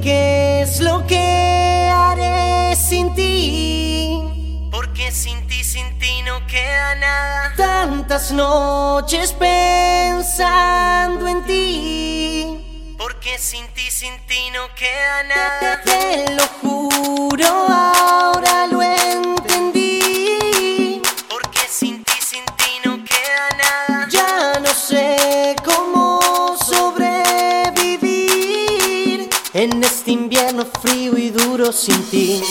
qué es lo que haré sin ti. Porque sin ti, sin ti no queda nada. Tantas noches pensando en ti. Porque sin ti, sin ti no queda nada. Te, te lo juro, ahora lo en este invierno frío y duro sin ti.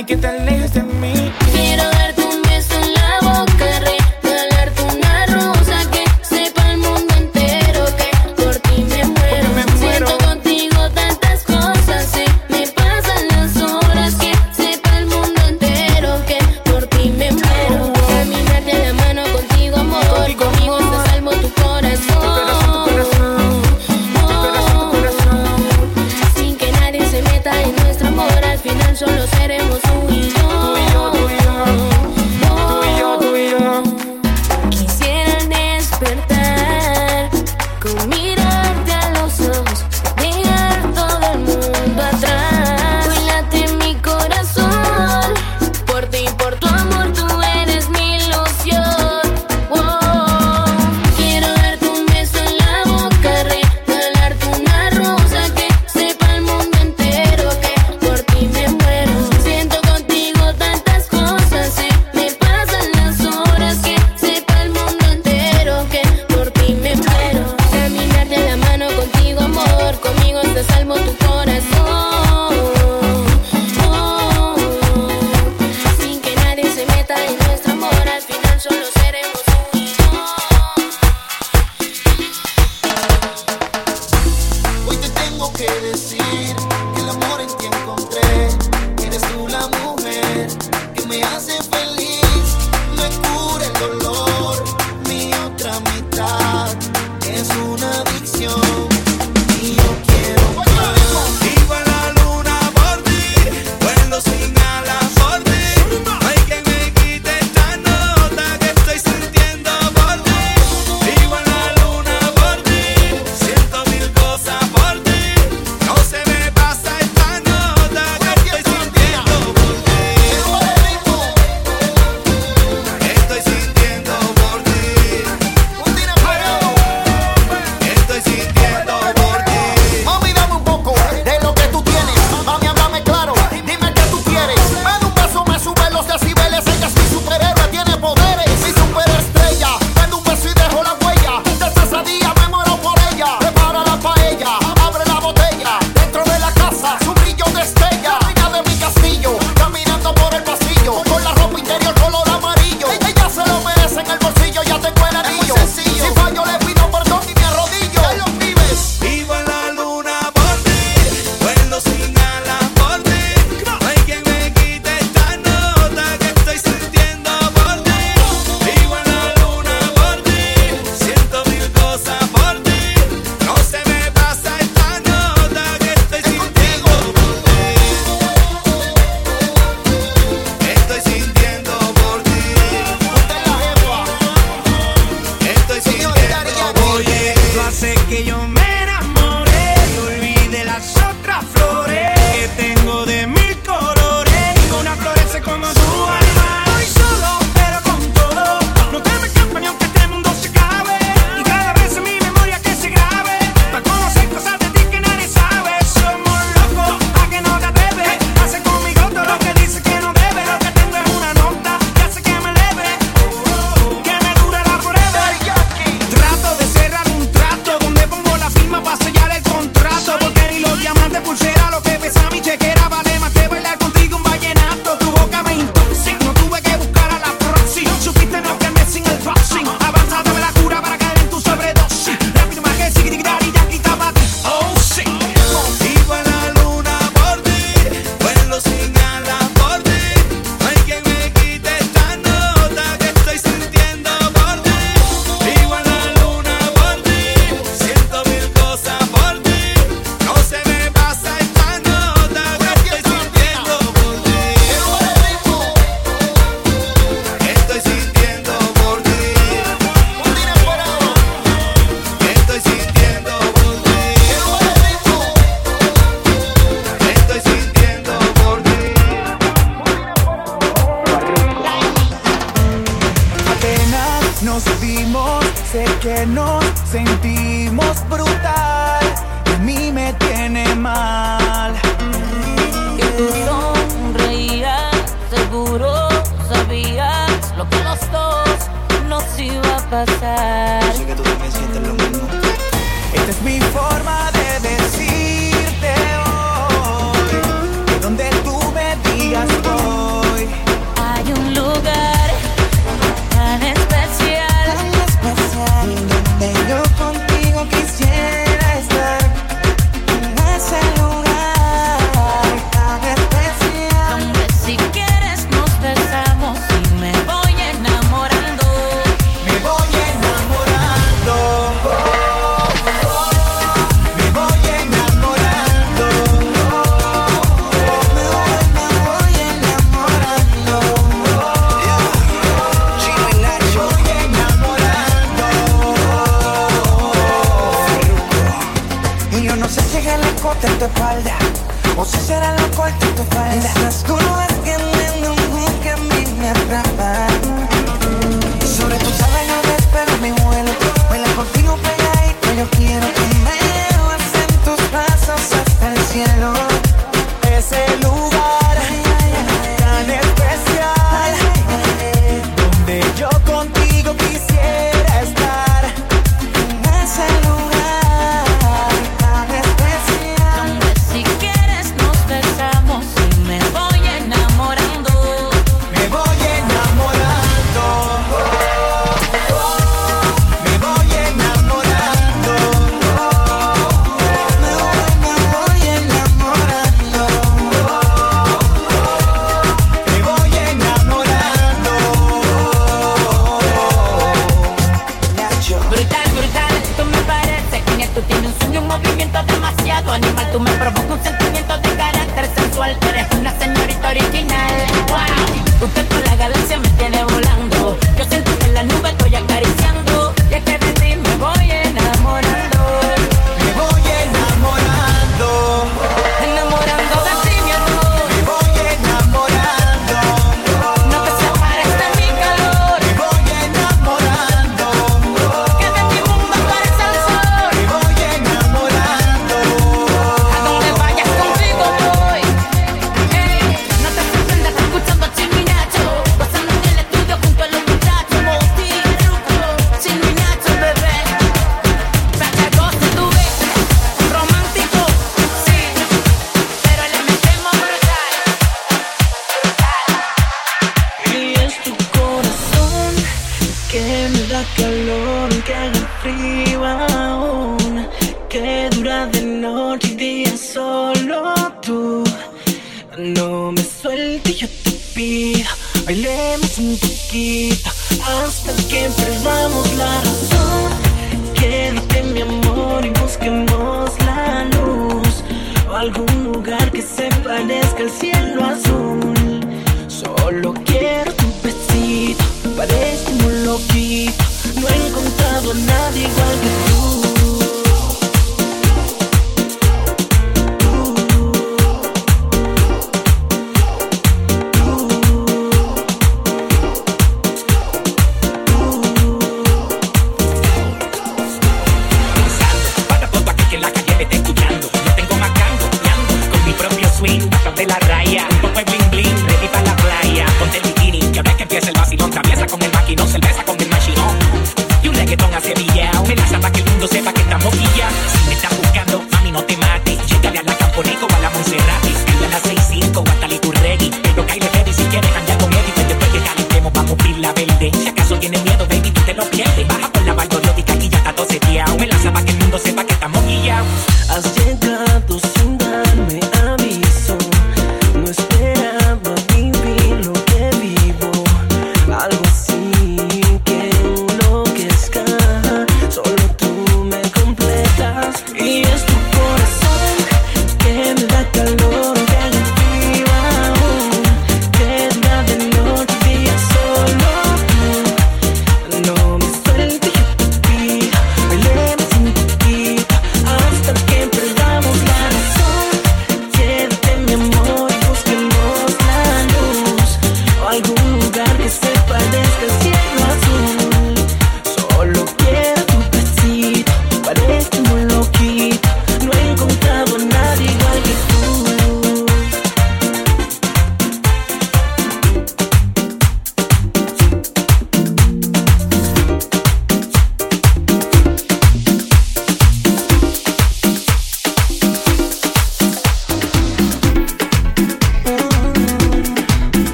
mí que te alejes.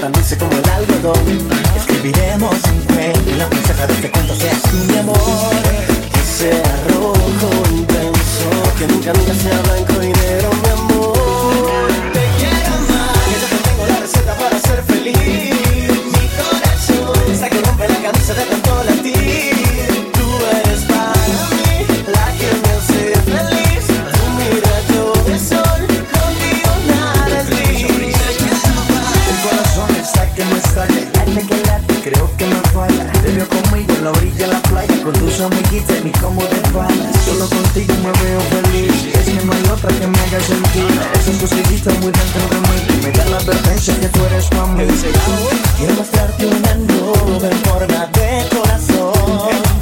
tan dulce como el algodón. Escribiremos un cuento y la princesa de este cuento sea mi amor. Que sea rojo intenso, que nunca nunca sea blanco y negro, mi amor. la orilla de la playa con tus amiguitas y mi combo de panas. Solo contigo me veo feliz. Es que no hay otra que me haga sentir. Esas cositas muy dentro de mí me da la advertencia que tú eres para mí. Quiero mostrarte un mundo, me forma de corazón.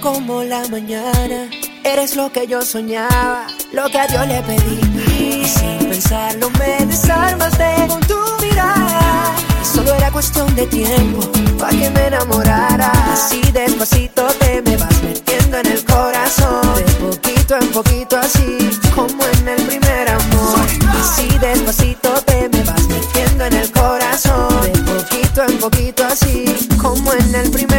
como la mañana. Eres lo que yo soñaba, lo que a Dios le pedí. Y sin pensarlo me desarmaste con tu mirada. Y solo era cuestión de tiempo para que me enamorara. Así despacito te me vas metiendo en el corazón. De poquito en poquito así, como en el primer amor. Así despacito te me vas metiendo en el corazón. De poquito en poquito así, como en el primer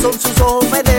son sus ojos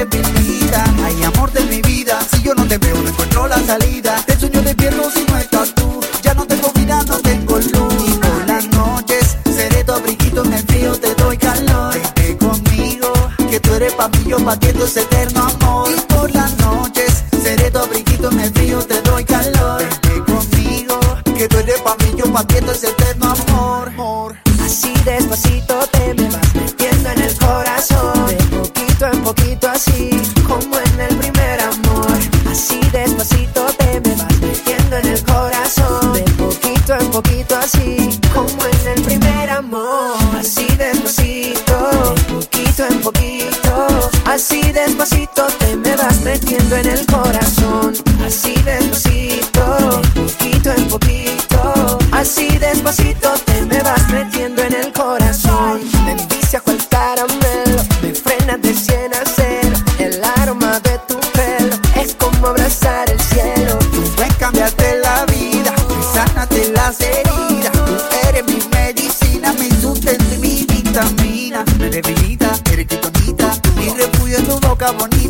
bonita.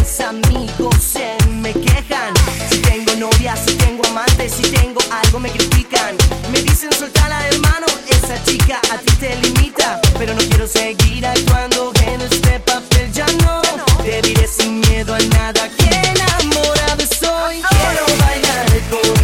mis amigos se me quejan. Si tengo novia, si tengo amante, si tengo algo me critican. Me dicen soltala hermano, esa chica a ti te limita. Pero no quiero seguir actuando en este papel, ya no. Te diré sin miedo a nada que enamorado soy. Quiero bailar con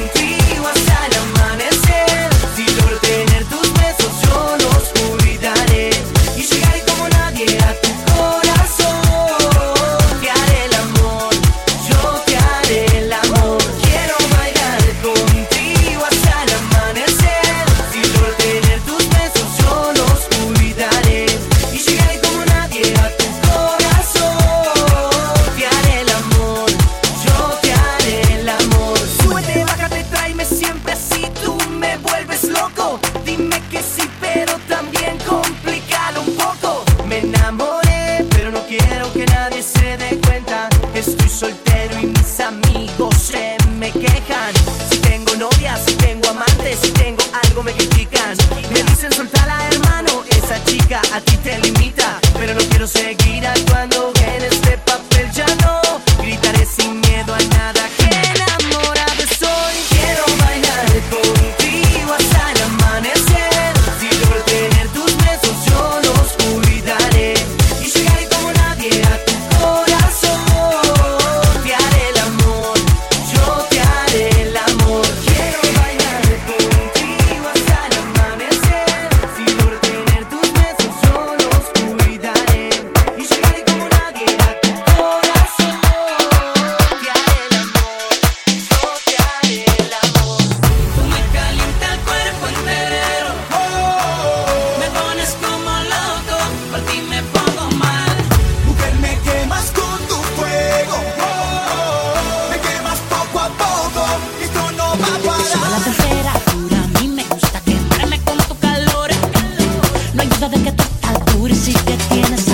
cursi que tienes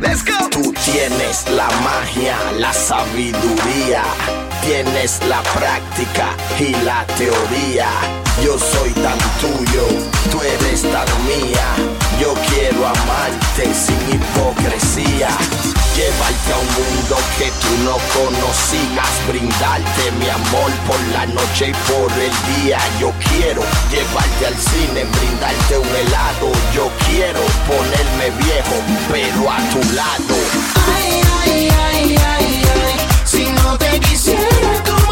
Let's go. Tú tienes la magia, la sabiduría. Tienes la práctica y la teoría. Yo soy tan tuyo, tú eres tan mía. Yo quiero amarte sin hipocresía llevarte a un mundo que tú no conocías, brindarte mi amor por la noche y por el día. Yo quiero llevarte al cine, brindarte un helado. Yo quiero ponerme viejo, pero a tu lado. Ay, ay, ay, ay, ay, si no te quisiera.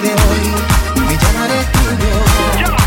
Desde hoy, me llamaré tuyo. El